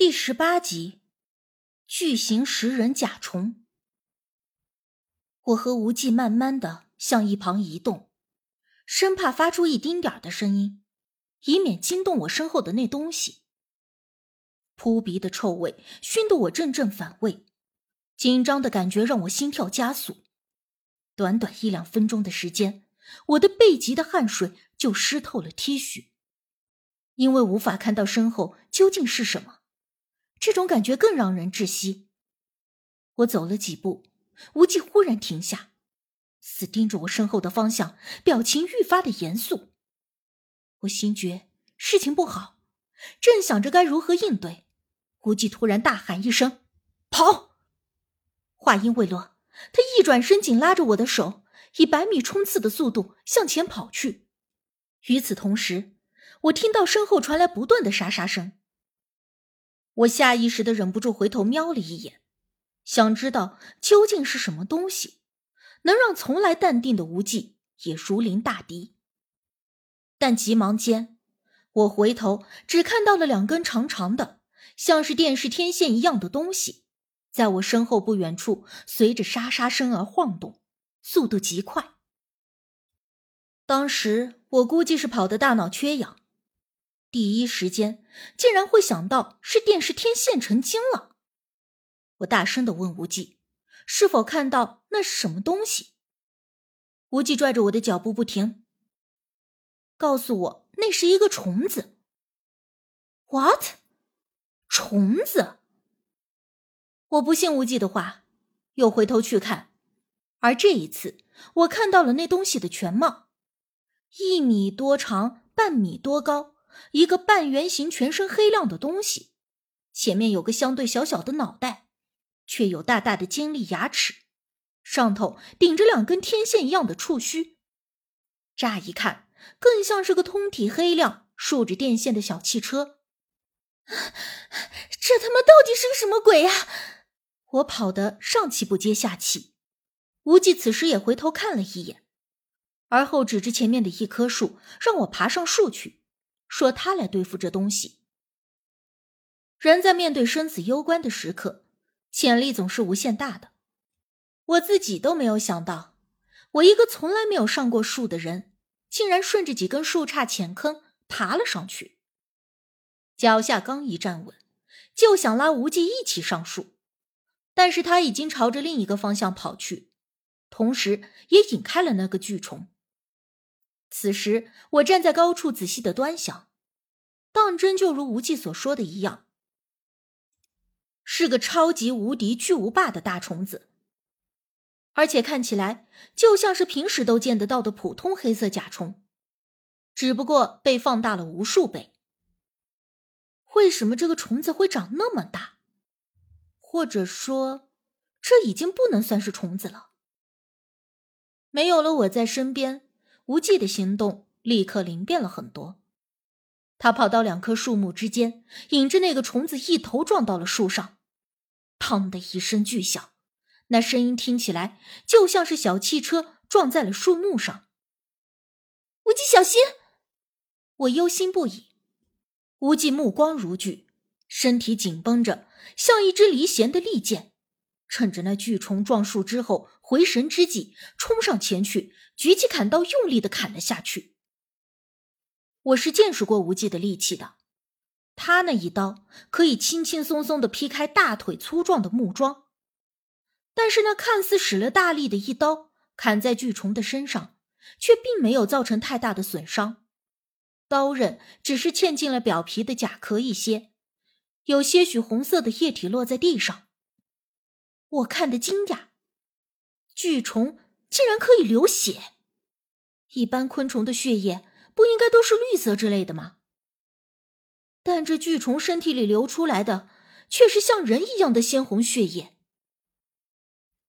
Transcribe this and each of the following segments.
第十八集，巨型食人甲虫。我和无忌慢慢的向一旁移动，生怕发出一丁点的声音，以免惊动我身后的那东西。扑鼻的臭味熏得我阵阵反胃，紧张的感觉让我心跳加速。短短一两分钟的时间，我的背脊的汗水就湿透了 T 恤，因为无法看到身后究竟是什么。这种感觉更让人窒息。我走了几步，无忌忽然停下，死盯着我身后的方向，表情愈发的严肃。我心觉事情不好，正想着该如何应对，无忌突然大喊一声：“跑！”话音未落，他一转身，紧拉着我的手，以百米冲刺的速度向前跑去。与此同时，我听到身后传来不断的沙沙声。我下意识的忍不住回头瞄了一眼，想知道究竟是什么东西，能让从来淡定的无忌也如临大敌。但急忙间，我回头只看到了两根长长的，像是电视天线一样的东西，在我身后不远处随着沙沙声而晃动，速度极快。当时我估计是跑的大脑缺氧。第一时间竟然会想到是电视天线成精了，我大声的问无忌：“是否看到那是什么东西？”无忌拽着我的脚步不停，告诉我那是一个虫子。What？虫子？我不信无忌的话，又回头去看，而这一次我看到了那东西的全貌：一米多长，半米多高。一个半圆形、全身黑亮的东西，前面有个相对小小的脑袋，却有大大的尖利牙齿，上头顶着两根天线一样的触须，乍一看更像是个通体黑亮、竖着电线的小汽车。这他妈到底是个什么鬼呀！我跑得上气不接下气。无忌此时也回头看了一眼，而后指着前面的一棵树，让我爬上树去。说他来对付这东西。人在面对生死攸关的时刻，潜力总是无限大的。我自己都没有想到，我一个从来没有上过树的人，竟然顺着几根树杈浅坑爬了上去。脚下刚一站稳，就想拉无忌一起上树，但是他已经朝着另一个方向跑去，同时也引开了那个巨虫。此时，我站在高处仔细的端详，当真就如无忌所说的一样，是个超级无敌巨无霸的大虫子，而且看起来就像是平时都见得到的普通黑色甲虫，只不过被放大了无数倍。为什么这个虫子会长那么大？或者说，这已经不能算是虫子了？没有了我在身边。无忌的行动立刻灵便了很多，他跑到两棵树木之间，引着那个虫子一头撞到了树上，砰的一声巨响，那声音听起来就像是小汽车撞在了树木上。无忌，小心！我忧心不已。无忌目光如炬，身体紧绷着，像一支离弦的利箭。趁着那巨虫撞树之后回神之际，冲上前去，举起砍刀，用力的砍了下去。我是见识过无忌的力气的，他那一刀可以轻轻松松的劈开大腿粗壮的木桩，但是那看似使了大力的一刀砍在巨虫的身上，却并没有造成太大的损伤，刀刃只是嵌进了表皮的甲壳一些，有些许红色的液体落在地上。我看得惊讶，巨虫竟然可以流血。一般昆虫的血液不应该都是绿色之类的吗？但这巨虫身体里流出来的却是像人一样的鲜红血液。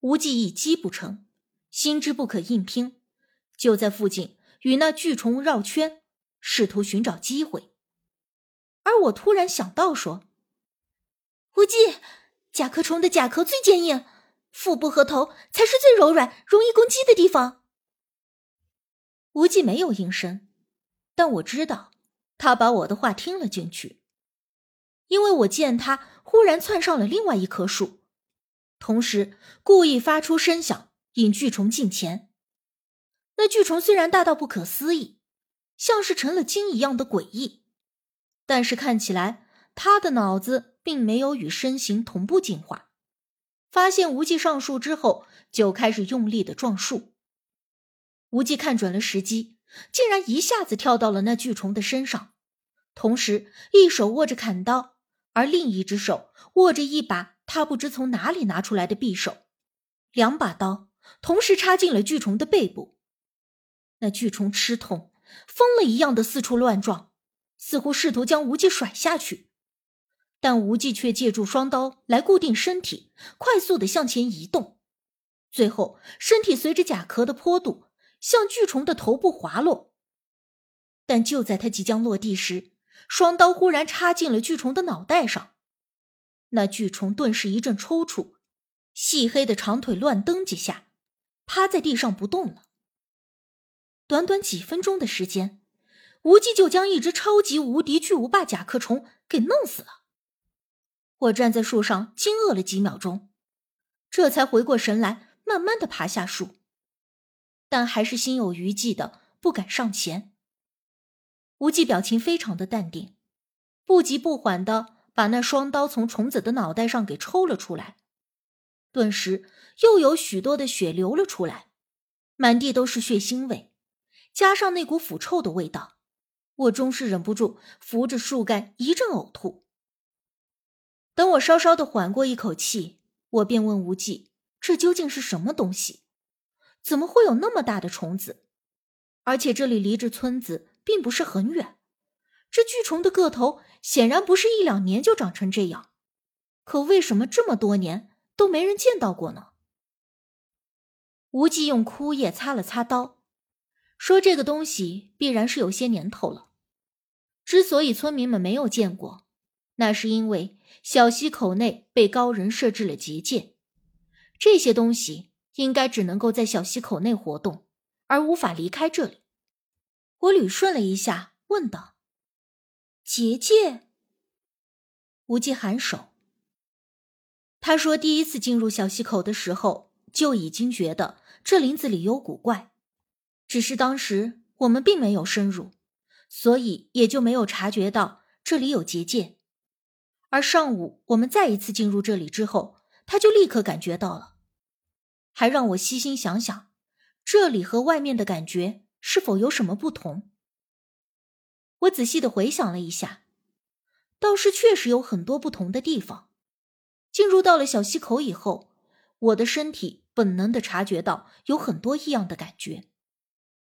无忌一击不成，心知不可硬拼，就在附近与那巨虫绕圈，试图寻找机会。而我突然想到，说：“无忌。”甲壳虫的甲壳最坚硬，腹部和头才是最柔软、容易攻击的地方。无忌没有应声，但我知道他把我的话听了进去，因为我见他忽然窜上了另外一棵树，同时故意发出声响引巨虫近前。那巨虫虽然大到不可思议，像是成了精一样的诡异，但是看起来他的脑子并没有与身形同步进化。发现无忌上树之后，就开始用力的撞树。无忌看准了时机，竟然一下子跳到了那巨虫的身上，同时一手握着砍刀，而另一只手握着一把他不知从哪里拿出来的匕首，两把刀同时插进了巨虫的背部。那巨虫吃痛，疯了一样的四处乱撞，似乎试图将无忌甩下去。但无忌却借助双刀来固定身体，快速的向前移动，最后身体随着甲壳的坡度向巨虫的头部滑落。但就在他即将落地时，双刀忽然插进了巨虫的脑袋上，那巨虫顿时一阵抽搐，细黑的长腿乱蹬几下，趴在地上不动了。短短几分钟的时间，无忌就将一只超级无敌巨无霸甲壳虫给弄死了。我站在树上惊愕了几秒钟，这才回过神来，慢慢的爬下树，但还是心有余悸的，不敢上前。无忌表情非常的淡定，不急不缓的把那双刀从虫子的脑袋上给抽了出来，顿时又有许多的血流了出来，满地都是血腥味，加上那股腐臭的味道，我终是忍不住扶着树干一阵呕吐。等我稍稍的缓过一口气，我便问无忌：“这究竟是什么东西？怎么会有那么大的虫子？而且这里离着村子并不是很远。这巨虫的个头显然不是一两年就长成这样，可为什么这么多年都没人见到过呢？”无忌用枯叶擦了擦刀，说：“这个东西必然是有些年头了。之所以村民们没有见过，那是因为……”小溪口内被高人设置了结界，这些东西应该只能够在小溪口内活动，而无法离开这里。我捋顺了一下，问道：“结界？”无忌颔首。他说：“第一次进入小溪口的时候，就已经觉得这林子里有古怪，只是当时我们并没有深入，所以也就没有察觉到这里有结界。”而上午我们再一次进入这里之后，他就立刻感觉到了，还让我细心想想，这里和外面的感觉是否有什么不同。我仔细的回想了一下，倒是确实有很多不同的地方。进入到了小溪口以后，我的身体本能的察觉到有很多异样的感觉，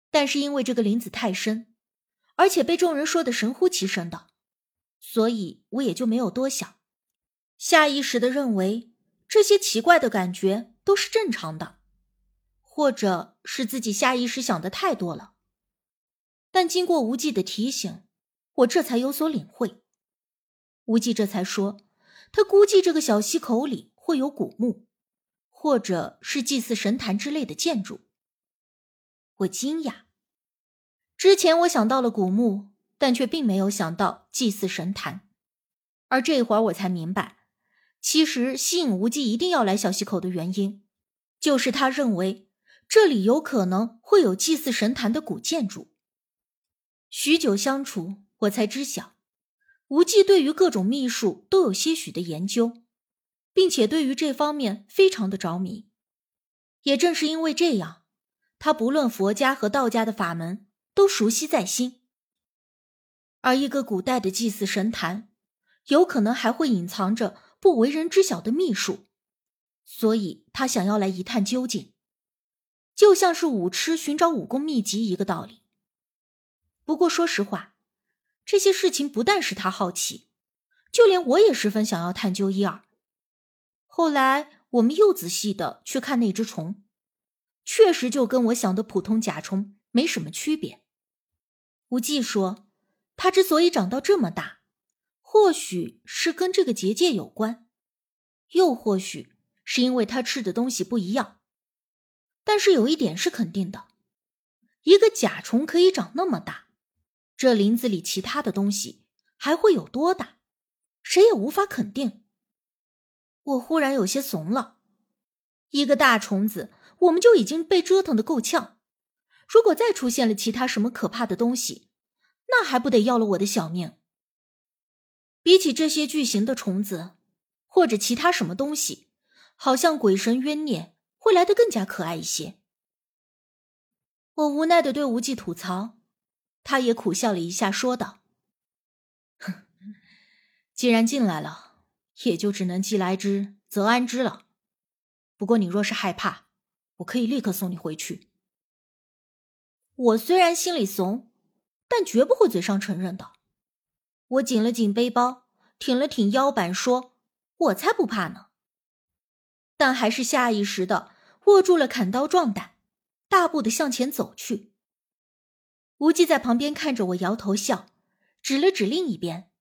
但是因为这个林子太深，而且被众人说的神乎其神的。所以我也就没有多想，下意识的认为这些奇怪的感觉都是正常的，或者是自己下意识想的太多了。但经过无忌的提醒，我这才有所领会。无忌这才说，他估计这个小溪口里会有古墓，或者是祭祀神坛之类的建筑。我惊讶，之前我想到了古墓。但却并没有想到祭祀神坛，而这会儿我才明白，其实吸引无忌一定要来小溪口的原因，就是他认为这里有可能会有祭祀神坛的古建筑。许久相处，我才知晓，无忌对于各种秘术都有些许的研究，并且对于这方面非常的着迷。也正是因为这样，他不论佛家和道家的法门都熟悉在心。而一个古代的祭祀神坛，有可能还会隐藏着不为人知晓的秘术，所以他想要来一探究竟，就像是武痴寻找武功秘籍一个道理。不过说实话，这些事情不但是他好奇，就连我也十分想要探究一二。后来我们又仔细的去看那只虫，确实就跟我想的普通甲虫没什么区别。无忌说。它之所以长到这么大，或许是跟这个结界有关，又或许是因为它吃的东西不一样。但是有一点是肯定的，一个甲虫可以长那么大，这林子里其他的东西还会有多大？谁也无法肯定。我忽然有些怂了，一个大虫子，我们就已经被折腾的够呛，如果再出现了其他什么可怕的东西，那还不得要了我的小命？比起这些巨型的虫子，或者其他什么东西，好像鬼神冤孽会来得更加可爱一些。我无奈的对无忌吐槽，他也苦笑了一下，说道：“，既然进来了，也就只能既来之则安之了。不过你若是害怕，我可以立刻送你回去。”我虽然心里怂，但绝不会嘴上承认的。我紧了紧背包，挺了挺腰板，说：“我才不怕呢。”但还是下意识的握住了砍刀壮胆。大步的向前走去，无忌在旁边看着我，摇头笑，指了指另一边，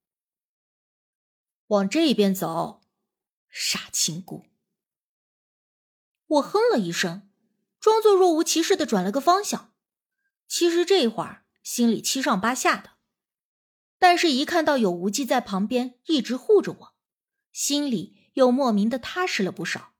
往这边走，傻亲姑。我哼了一声，装作若无其事的转了个方向。其实这会儿心里七上八下的，但是一看到有无忌在旁边一直护着我，心里又莫名的踏实了不少。